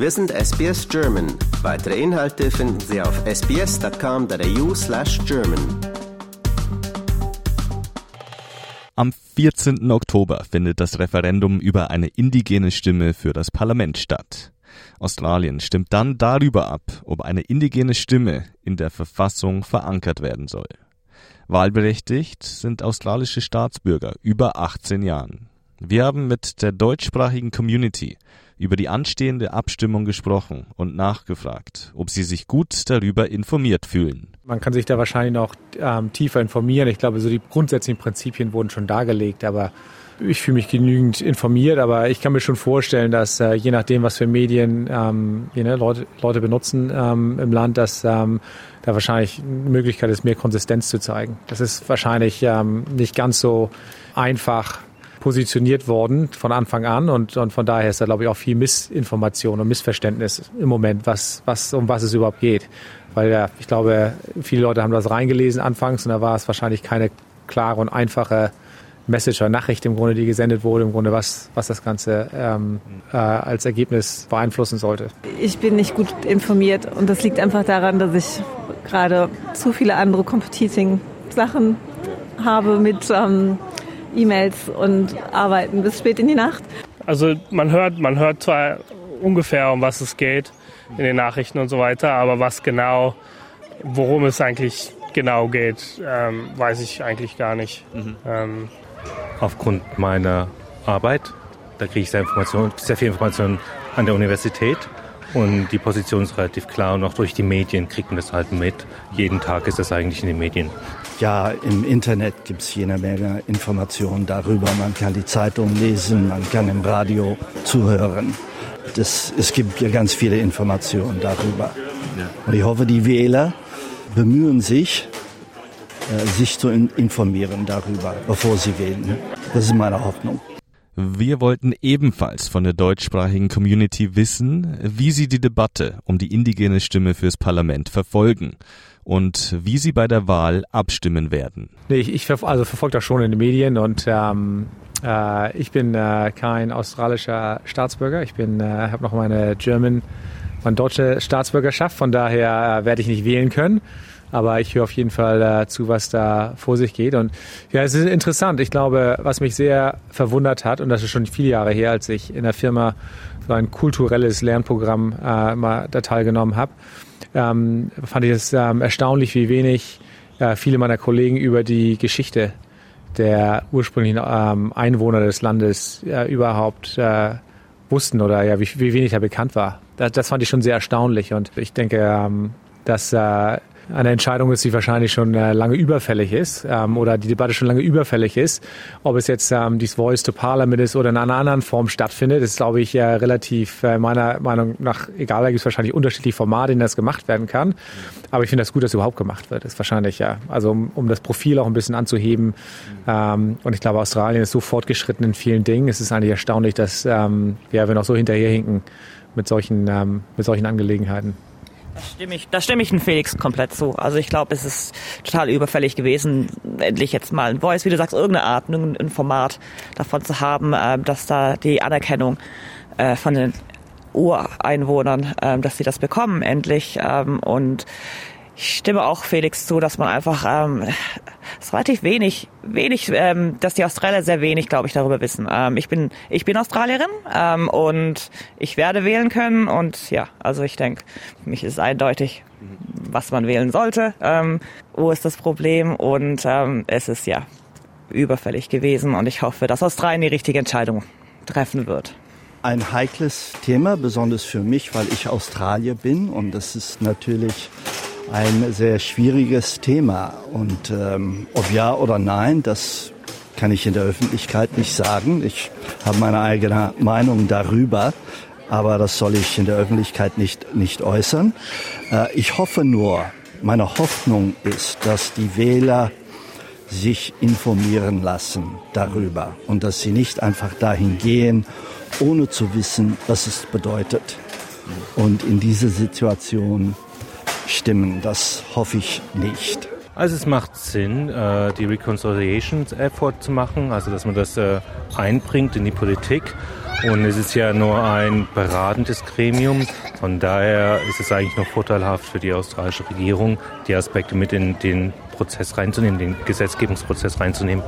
Wir sind SBS German. Weitere Inhalte finden Sie auf sbs.com.au slash German. Am 14. Oktober findet das Referendum über eine indigene Stimme für das Parlament statt. Australien stimmt dann darüber ab, ob eine indigene Stimme in der Verfassung verankert werden soll. Wahlberechtigt sind australische Staatsbürger über 18 Jahren. Wir haben mit der deutschsprachigen Community über die anstehende Abstimmung gesprochen und nachgefragt, ob sie sich gut darüber informiert fühlen. Man kann sich da wahrscheinlich noch ähm, tiefer informieren. Ich glaube, so die grundsätzlichen Prinzipien wurden schon dargelegt, aber ich fühle mich genügend informiert, aber ich kann mir schon vorstellen, dass äh, je nachdem, was für Medien ähm, ne, Leute, Leute benutzen ähm, im Land, dass ähm, da wahrscheinlich eine Möglichkeit ist, mehr Konsistenz zu zeigen. Das ist wahrscheinlich ähm, nicht ganz so einfach positioniert worden von Anfang an und, und von daher ist da glaube ich auch viel Missinformation und Missverständnis im Moment, was, was, um was es überhaupt geht. Weil ja, ich glaube, viele Leute haben das reingelesen anfangs und da war es wahrscheinlich keine klare und einfache Message oder Nachricht im Grunde, die gesendet wurde, im Grunde, was, was das Ganze ähm, äh, als Ergebnis beeinflussen sollte. Ich bin nicht gut informiert und das liegt einfach daran, dass ich gerade zu viele andere Competing Sachen habe mit ähm, E-Mails und arbeiten bis spät in die Nacht. Also man hört, man hört zwar ungefähr, um was es geht in den Nachrichten und so weiter, aber was genau, worum es eigentlich genau geht, ähm, weiß ich eigentlich gar nicht. Mhm. Ähm, Aufgrund meiner Arbeit, da kriege ich sehr, Information, sehr viel Information an der Universität und die Position ist relativ klar und auch durch die Medien kriegt man das halt mit. Jeden Tag ist das eigentlich in den Medien. Ja, im Internet gibt es jede Menge Informationen darüber. Man kann die Zeitung lesen, man kann im Radio zuhören. Das, es gibt ja ganz viele Informationen darüber. Und ich hoffe, die Wähler bemühen sich, äh, sich zu informieren darüber, bevor sie wählen. Das ist meine Hoffnung. Wir wollten ebenfalls von der deutschsprachigen Community wissen, wie sie die Debatte um die indigene Stimme fürs Parlament verfolgen und wie sie bei der Wahl abstimmen werden. Nee, ich, ich also verfolge das schon in den Medien und ähm, äh, ich bin äh, kein australischer Staatsbürger. Ich äh, habe noch meine German, meine deutsche Staatsbürgerschaft. Von daher äh, werde ich nicht wählen können. Aber ich höre auf jeden Fall äh, zu, was da vor sich geht. Und ja, es ist interessant. Ich glaube, was mich sehr verwundert hat, und das ist schon viele Jahre her, als ich in der Firma so ein kulturelles Lernprogramm äh, mal da teilgenommen habe, ähm, fand ich es ähm, erstaunlich, wie wenig äh, viele meiner Kollegen über die Geschichte der ursprünglichen ähm, Einwohner des Landes äh, überhaupt äh, wussten oder ja, wie, wie wenig da bekannt war. Das, das fand ich schon sehr erstaunlich und ich denke, ähm, dass äh, eine Entscheidung ist, die wahrscheinlich schon äh, lange überfällig ist ähm, oder die Debatte schon lange überfällig ist. Ob es jetzt ähm, dies Voice to Parliament ist oder in einer anderen Form stattfindet, ist, glaube ich, äh, relativ äh, meiner Meinung nach egal. Da gibt es wahrscheinlich unterschiedliche Formate, in das gemacht werden kann. Aber ich finde das gut, dass überhaupt gemacht wird. Ist wahrscheinlich ja, also um, um das Profil auch ein bisschen anzuheben. Ähm, und ich glaube, Australien ist so fortgeschritten in vielen Dingen. Es ist eigentlich erstaunlich, dass ähm, ja, wir noch so hinterherhinken mit solchen, ähm, mit solchen Angelegenheiten. Da stimme ich, da stimme ich den Felix komplett zu. Also ich glaube, es ist total überfällig gewesen, endlich jetzt mal ein Voice, wie du sagst, irgendeine Art, ein Format davon zu haben, äh, dass da die Anerkennung äh, von den Ureinwohnern, äh, dass sie das bekommen endlich. Ähm, und ich stimme auch Felix zu, dass man einfach ähm, ist relativ wenig, wenig, ähm, dass die Australier sehr wenig, glaube ich, darüber wissen. Ähm, ich bin, ich bin Australierin ähm, und ich werde wählen können und ja, also ich denke, mich ist es eindeutig, was man wählen sollte. Ähm, wo ist das Problem? Und ähm, es ist ja überfällig gewesen und ich hoffe, dass Australien die richtige Entscheidung treffen wird ein heikles Thema, besonders für mich, weil ich Australier bin und das ist natürlich ein sehr schwieriges Thema. Und ähm, ob ja oder nein, das kann ich in der Öffentlichkeit nicht sagen. Ich habe meine eigene Meinung darüber, aber das soll ich in der Öffentlichkeit nicht, nicht äußern. Äh, ich hoffe nur, meine Hoffnung ist, dass die Wähler sich informieren lassen darüber und dass sie nicht einfach dahin gehen, ohne zu wissen, was es bedeutet. Und in diese Situation stimmen. Das hoffe ich nicht. Also es macht Sinn, äh, die Reconciliation Effort zu machen, also dass man das äh, einbringt in die Politik. Und es ist ja nur ein beratendes Gremium. Von daher ist es eigentlich noch vorteilhaft für die australische Regierung, die Aspekte mit in den Prozess reinzunehmen, den Gesetzgebungsprozess reinzunehmen.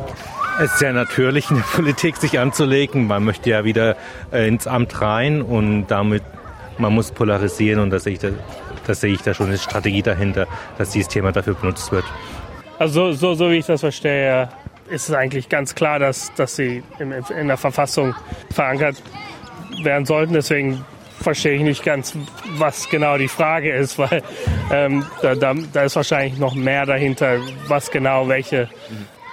Es ist ja natürlich in der Politik, sich anzulegen. Man möchte ja wieder äh, ins Amt rein und damit, man muss polarisieren und das sehe ich das sehe ich da schon eine Strategie dahinter, dass dieses Thema dafür benutzt wird. Also so, so wie ich das verstehe, ist es eigentlich ganz klar, dass, dass sie in, in der Verfassung verankert werden sollten. Deswegen verstehe ich nicht ganz, was genau die Frage ist, weil ähm, da, da, da, ist wahrscheinlich noch mehr dahinter, was genau welche,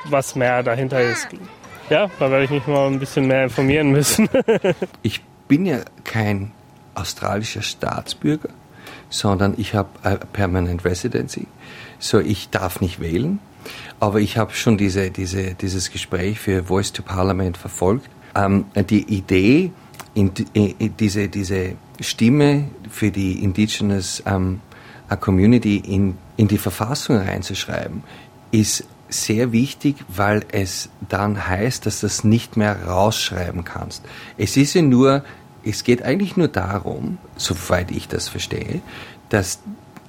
was mehr dahinter ist. Ja, da werde ich mich mal ein bisschen mehr informieren müssen. ich bin ja kein australischer Staatsbürger, sondern ich habe Permanent Residency. So, ich darf nicht wählen. Aber ich habe schon diese, diese, dieses Gespräch für Voice to Parliament verfolgt. Ähm, die Idee, in, in, diese, diese Stimme für die Indigenous ähm, Community in, in die Verfassung reinzuschreiben, ist sehr wichtig, weil es dann heißt, dass du das nicht mehr rausschreiben kannst. Es ist ja nur, es geht eigentlich nur darum, soweit ich das verstehe, dass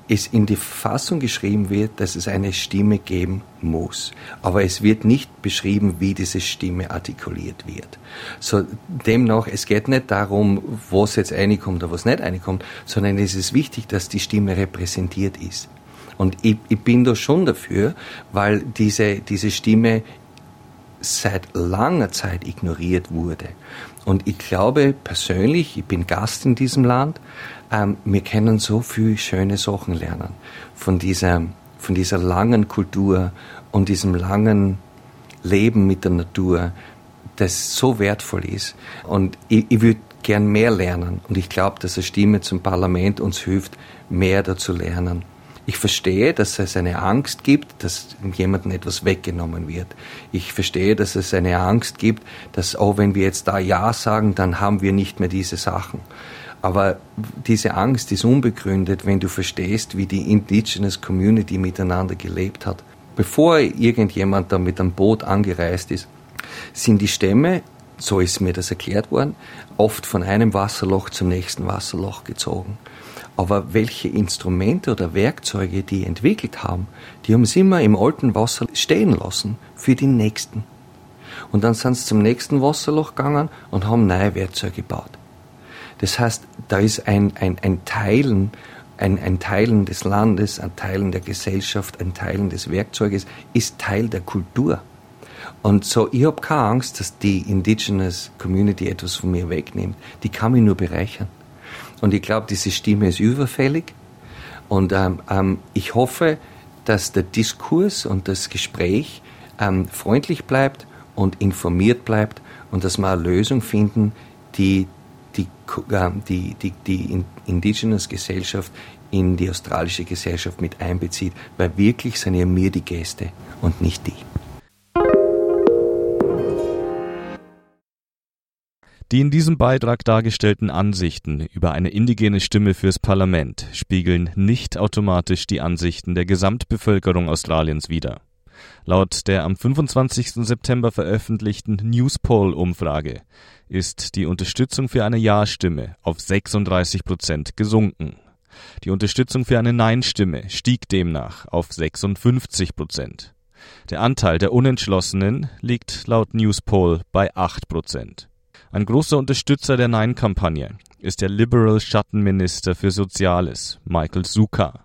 es in die Verfassung geschrieben wird, dass es eine Stimme geben muss. Aber es wird nicht beschrieben, wie diese Stimme artikuliert wird. So, demnach, es geht nicht darum, was jetzt reinkommt oder was nicht reinkommt, sondern es ist wichtig, dass die Stimme repräsentiert ist. Und ich, ich bin da schon dafür, weil diese, diese Stimme seit langer Zeit ignoriert wurde. Und ich glaube persönlich, ich bin Gast in diesem Land, ähm, wir können so viel schöne Sachen lernen von dieser, von dieser langen Kultur und diesem langen Leben mit der Natur, das so wertvoll ist. Und ich, ich würde gern mehr lernen. Und ich glaube, dass eine Stimme zum Parlament uns hilft, mehr dazu lernen. Ich verstehe, dass es eine Angst gibt, dass jemandem etwas weggenommen wird. Ich verstehe, dass es eine Angst gibt, dass, oh, wenn wir jetzt da Ja sagen, dann haben wir nicht mehr diese Sachen. Aber diese Angst ist unbegründet, wenn du verstehst, wie die Indigenous Community miteinander gelebt hat. Bevor irgendjemand da mit einem Boot angereist ist, sind die Stämme, so ist mir das erklärt worden, oft von einem Wasserloch zum nächsten Wasserloch gezogen. Aber welche Instrumente oder Werkzeuge die entwickelt haben, die haben sie immer im alten Wasser stehen lassen für die nächsten. Und dann sind sie zum nächsten Wasserloch gegangen und haben neue Werkzeuge gebaut. Das heißt, da ist ein, ein, ein Teilen, ein, ein Teilen des Landes, ein Teilen der Gesellschaft, ein Teilen des Werkzeuges, ist Teil der Kultur. Und so, ich habe keine Angst, dass die Indigenous Community etwas von mir wegnimmt. Die kann mich nur bereichern. Und ich glaube, diese Stimme ist überfällig. Und ähm, ähm, ich hoffe, dass der Diskurs und das Gespräch ähm, freundlich bleibt und informiert bleibt und dass wir eine Lösung finden, die die, die, die, die Indigenous Gesellschaft in die australische Gesellschaft mit einbezieht, weil wirklich sind ja mir die Gäste und nicht die. Die in diesem Beitrag dargestellten Ansichten über eine indigene Stimme fürs Parlament spiegeln nicht automatisch die Ansichten der Gesamtbevölkerung Australiens wider. Laut der am 25. September veröffentlichten Newspoll-Umfrage ist die Unterstützung für eine Ja-Stimme auf 36 Prozent gesunken. Die Unterstützung für eine Nein-Stimme stieg demnach auf 56 Prozent. Der Anteil der Unentschlossenen liegt laut Newspoll bei 8 Prozent. Ein großer Unterstützer der Nein-Kampagne ist der Liberal Schattenminister für Soziales, Michael Zuka.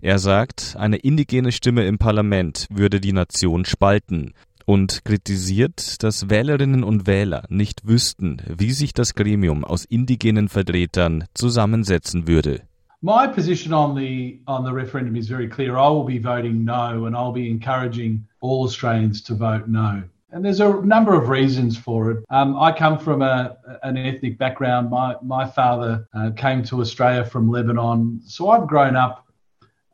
Er sagt, eine indigene Stimme im Parlament würde die Nation spalten und kritisiert, dass Wählerinnen und Wähler nicht wüssten, wie sich das Gremium aus indigenen Vertretern zusammensetzen würde. My position on the on the referendum is very clear. I will be voting no and I'll be encouraging all Australians to vote no. And there's a number of reasons for it. Um, I come from a, an ethnic background. My, my father uh, came to Australia from Lebanon. So I've grown up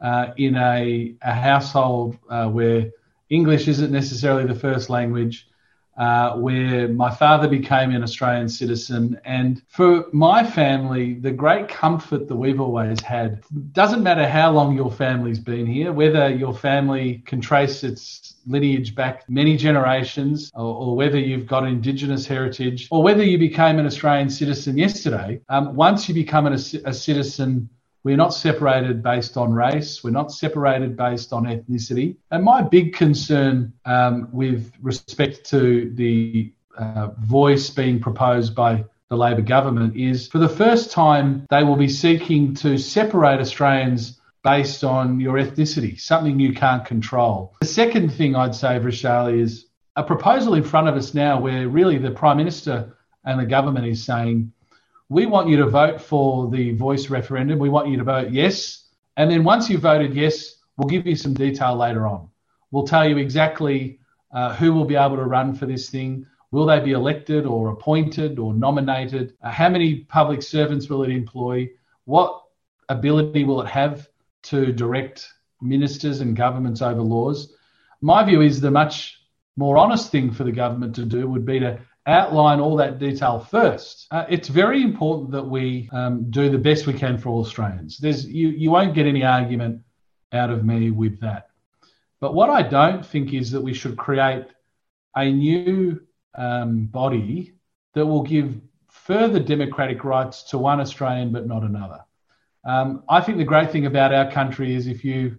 uh, in a, a household uh, where English isn't necessarily the first language. Uh, where my father became an Australian citizen. And for my family, the great comfort that we've always had doesn't matter how long your family's been here, whether your family can trace its lineage back many generations, or, or whether you've got Indigenous heritage, or whether you became an Australian citizen yesterday. Um, once you become an, a, a citizen, we're not separated based on race. We're not separated based on ethnicity. And my big concern um, with respect to the uh, voice being proposed by the Labor government is for the first time, they will be seeking to separate Australians based on your ethnicity, something you can't control. The second thing I'd say, Vishali, is a proposal in front of us now where really the Prime Minister and the government is saying, we want you to vote for the voice referendum. We want you to vote yes. And then once you've voted yes, we'll give you some detail later on. We'll tell you exactly uh, who will be able to run for this thing. Will they be elected or appointed or nominated? Uh, how many public servants will it employ? What ability will it have to direct ministers and governments over laws? My view is the much more honest thing for the government to do would be to outline all that detail first. Uh, it's very important that we um, do the best we can for all Australians. There's, you, you won't get any argument out of me with that. But what I don't think is that we should create a new um, body that will give further democratic rights to one Australian but not another. Um, I think the great thing about our country is if you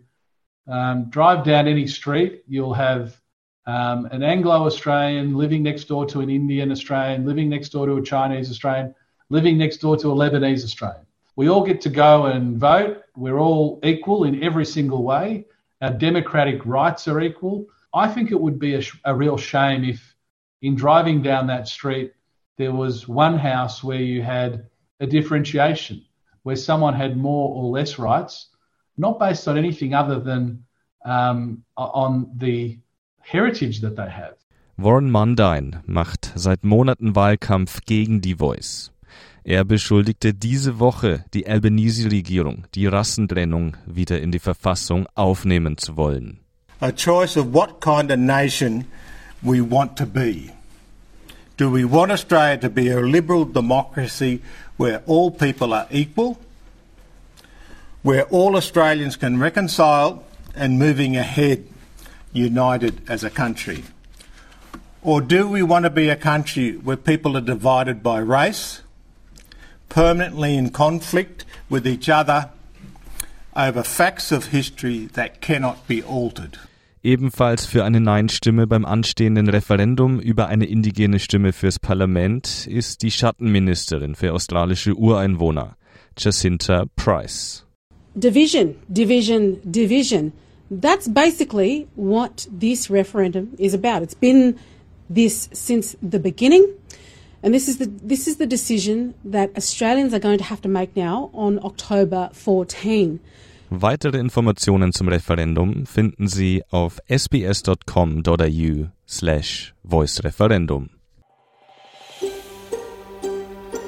um, drive down any street, you'll have um, an Anglo Australian living next door to an Indian Australian, living next door to a Chinese Australian, living next door to a Lebanese Australian. We all get to go and vote. We're all equal in every single way. Our democratic rights are equal. I think it would be a, a real shame if, in driving down that street, there was one house where you had a differentiation, where someone had more or less rights, not based on anything other than um, on the heritage that they have. Warren Mundine macht seit Monaten Wahlkampf gegen die Voice. Er beschuldigte diese Woche die Albanese-Regierung, die Rassentrennung wieder in die Verfassung aufnehmen zu wollen. A choice of what kind of nation we want to be. Do we want Australia to be a liberal democracy where all people are equal, where all Australians can reconcile and moving ahead united as a country? Or do we want to be a country where people are divided by race, permanently in conflict with each other over facts of history that cannot be altered? Ebenfalls für eine Nein-Stimme beim anstehenden Referendum über eine indigene Stimme fürs Parlament ist die Schattenministerin für australische Ureinwohner, Jacinta Price. Division, division, division. That's basically what this referendum is about. It's been this since the beginning. And this is the this is the decision that Australians are going to have to make now on October 14. Weitere Informationen zum Referendum finden Sie auf sbs.com.au